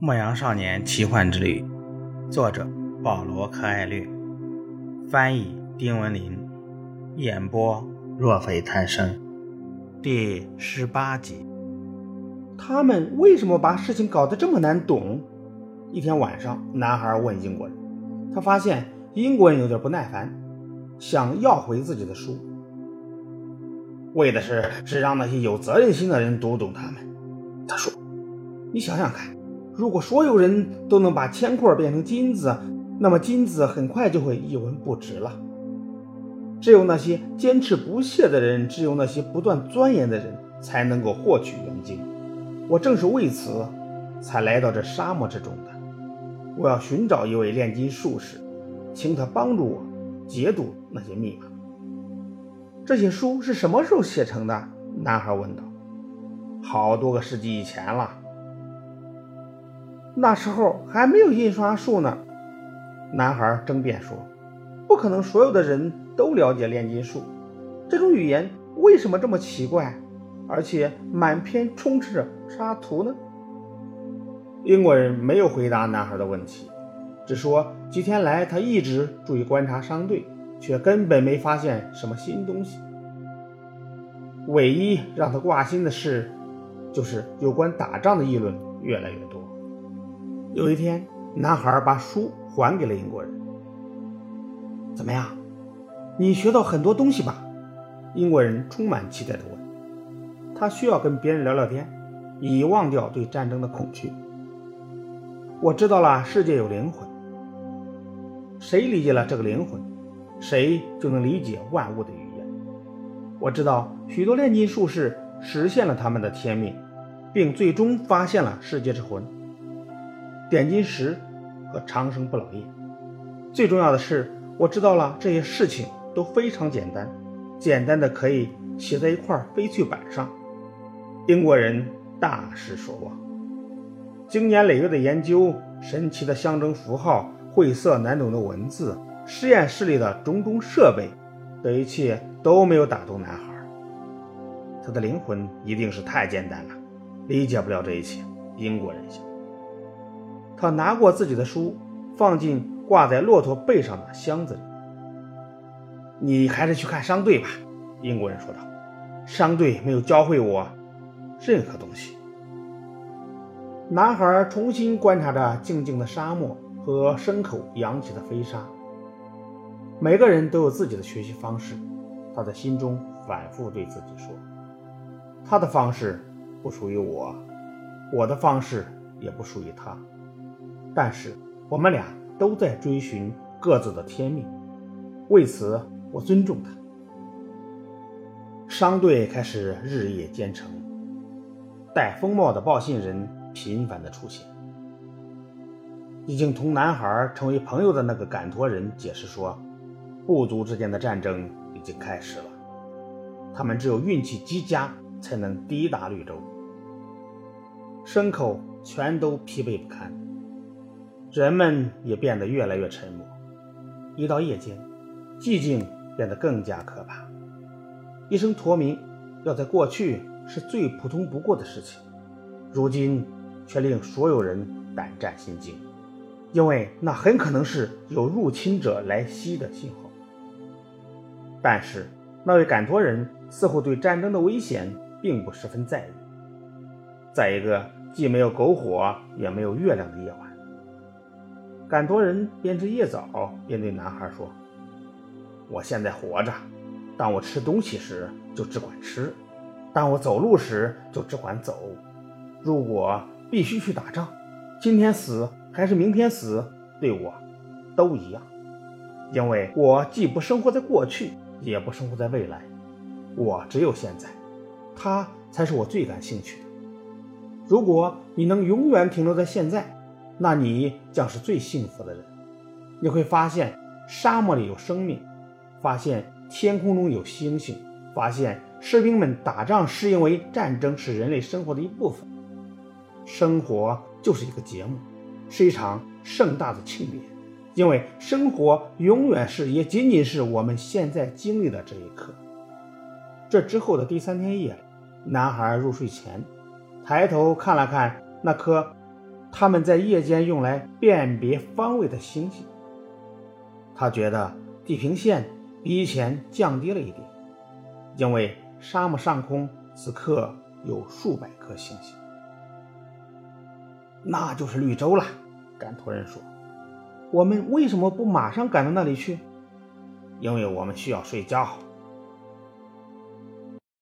《牧羊少年奇幻之旅》，作者保罗·柯艾略，翻译丁文林，演播若非贪生，第十八集。他们为什么把事情搞得这么难懂？一天晚上，男孩问英国人，他发现英国人有点不耐烦，想要回自己的书，为的是是让那些有责任心的人读懂他们。他说：“你想想看。”如果所有人都能把铅块变成金子，那么金子很快就会一文不值了。只有那些坚持不懈的人，只有那些不断钻研的人，才能够获取原晶。我正是为此才来到这沙漠之中的。我要寻找一位炼金术士，请他帮助我解读那些密码。这些书是什么时候写成的？男孩问道。好多个世纪以前了。那时候还没有印刷术呢，男孩争辩说：“不可能，所有的人都了解炼金术。这种语言为什么这么奇怪，而且满篇充斥着插图呢？”英国人没有回答男孩的问题，只说几天来他一直注意观察商队，却根本没发现什么新东西。唯一让他挂心的事，就是有关打仗的议论越来越多。有一天，男孩把书还给了英国人。怎么样？你学到很多东西吧？英国人充满期待地问。他需要跟别人聊聊天，以忘掉对战争的恐惧。我知道了，世界有灵魂。谁理解了这个灵魂，谁就能理解万物的语言。我知道许多炼金术士实现了他们的天命，并最终发现了世界之魂。点金石和长生不老液。最重要的是，我知道了这些事情都非常简单，简单的可以写在一块翡翠板上。英国人大失所望，经年累月的研究，神奇的象征符号，晦涩难懂的文字，实验室里的种种设备，这一切都没有打动男孩。他的灵魂一定是太简单了，理解不了这一切。英国人想。他拿过自己的书，放进挂在骆驼背上的箱子里。你还是去看商队吧，英国人说道。商队没有教会我任何东西。男孩重新观察着静静的沙漠和牲口扬起的飞沙。每个人都有自己的学习方式，他在心中反复对自己说：“他的方式不属于我，我的方式也不属于他。”但是我们俩都在追寻各自的天命，为此我尊重他。商队开始日夜兼程，戴风帽的报信人频繁的出现。已经同男孩成为朋友的那个赶驼人解释说，部族之间的战争已经开始了，他们只有运气极佳才能抵达绿洲。牲口全都疲惫不堪。人们也变得越来越沉默。一到夜间，寂静变得更加可怕。一声驼鸣，要在过去是最普通不过的事情，如今却令所有人胆战心惊，因为那很可能是有入侵者来袭的信号。但是那位赶驼人似乎对战争的危险并不十分在意。在一个既没有篝火也没有月亮的夜晚。赶多人边吃夜枣边对男孩说：“我现在活着，当我吃东西时就只管吃，当我走路时就只管走。如果必须去打仗，今天死还是明天死，对我都一样，因为我既不生活在过去，也不生活在未来，我只有现在，它才是我最感兴趣的。如果你能永远停留在现在。”那你将是最幸福的人。你会发现沙漠里有生命，发现天空中有星星，发现士兵们打仗是因为战争是人类生活的一部分。生活就是一个节目，是一场盛大的庆典，因为生活永远是，也仅仅是我们现在经历的这一刻。这之后的第三天夜里，男孩入睡前，抬头看了看那颗。他们在夜间用来辨别方位的星星。他觉得地平线比以前降低了一点，因为沙漠上空此刻有数百颗星星。那就是绿洲了，赶驼人说。我们为什么不马上赶到那里去？因为我们需要睡觉。